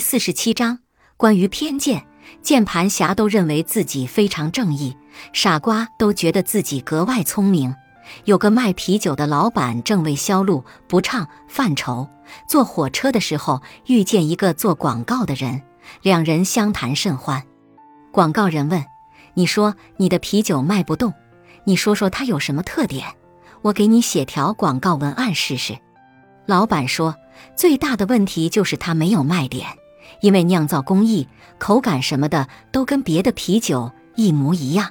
四十七章关于偏见。键盘侠都认为自己非常正义，傻瓜都觉得自己格外聪明。有个卖啤酒的老板正为销路不畅犯愁，坐火车的时候遇见一个做广告的人，两人相谈甚欢。广告人问：“你说你的啤酒卖不动，你说说它有什么特点？我给你写条广告文案试试。”老板说：“最大的问题就是它没有卖点。”因为酿造工艺、口感什么的都跟别的啤酒一模一样。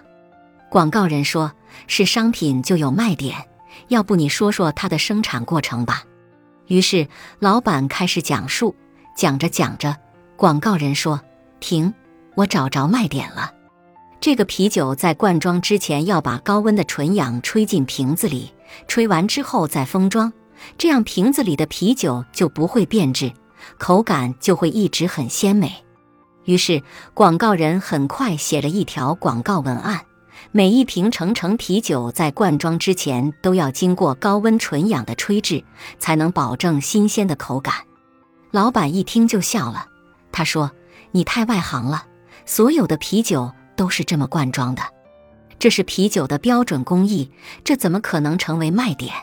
广告人说：“是商品就有卖点，要不你说说它的生产过程吧。”于是老板开始讲述，讲着讲着，广告人说：“停，我找着卖点了。这个啤酒在灌装之前要把高温的纯氧吹进瓶子里，吹完之后再封装，这样瓶子里的啤酒就不会变质。”口感就会一直很鲜美。于是，广告人很快写了一条广告文案：每一瓶橙橙啤酒在灌装之前都要经过高温纯氧的吹制，才能保证新鲜的口感。老板一听就笑了，他说：“你太外行了，所有的啤酒都是这么灌装的，这是啤酒的标准工艺，这怎么可能成为卖点？”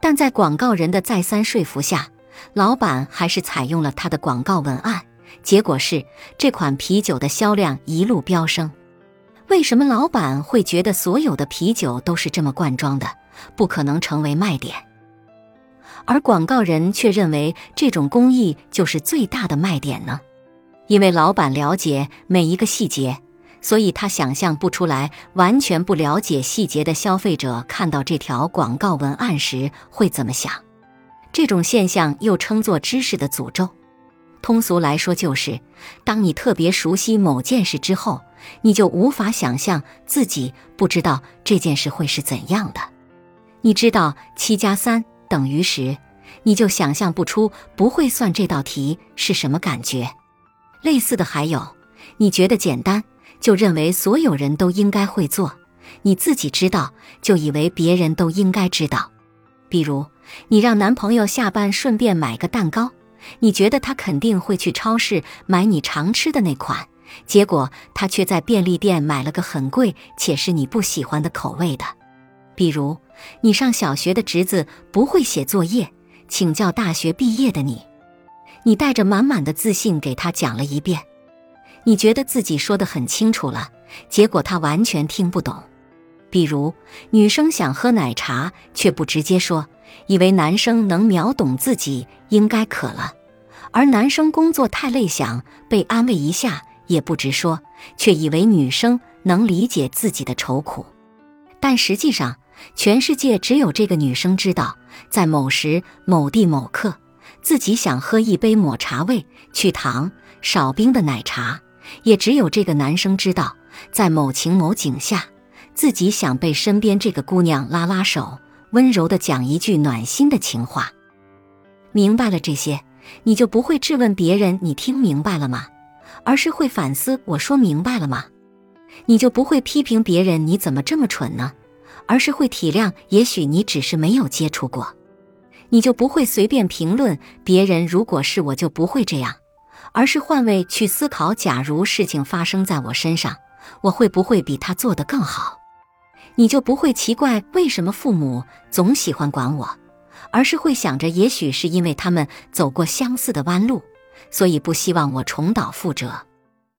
但在广告人的再三说服下，老板还是采用了他的广告文案，结果是这款啤酒的销量一路飙升。为什么老板会觉得所有的啤酒都是这么灌装的，不可能成为卖点？而广告人却认为这种工艺就是最大的卖点呢？因为老板了解每一个细节，所以他想象不出来完全不了解细节的消费者看到这条广告文案时会怎么想。这种现象又称作知识的诅咒。通俗来说，就是当你特别熟悉某件事之后，你就无法想象自己不知道这件事会是怎样的。你知道七加三等于十，你就想象不出不会算这道题是什么感觉。类似的还有，你觉得简单，就认为所有人都应该会做；你自己知道，就以为别人都应该知道。比如。你让男朋友下班顺便买个蛋糕，你觉得他肯定会去超市买你常吃的那款，结果他却在便利店买了个很贵且是你不喜欢的口味的。比如，你上小学的侄子不会写作业，请教大学毕业的你，你带着满满的自信给他讲了一遍，你觉得自己说的很清楚了，结果他完全听不懂。比如，女生想喝奶茶却不直接说。以为男生能秒懂自己应该渴了，而男生工作太累，想被安慰一下也不直说，却以为女生能理解自己的愁苦。但实际上，全世界只有这个女生知道，在某时某地某刻，自己想喝一杯抹茶味、去糖、少冰的奶茶；也只有这个男生知道，在某情某景下，自己想被身边这个姑娘拉拉手。温柔的讲一句暖心的情话，明白了这些，你就不会质问别人“你听明白了吗？”而是会反思“我说明白了吗？”你就不会批评别人“你怎么这么蠢呢？”而是会体谅“也许你只是没有接触过。”你就不会随便评论别人“如果是我就不会这样”，而是换位去思考：“假如事情发生在我身上，我会不会比他做得更好？”你就不会奇怪为什么父母总喜欢管我，而是会想着，也许是因为他们走过相似的弯路，所以不希望我重蹈覆辙。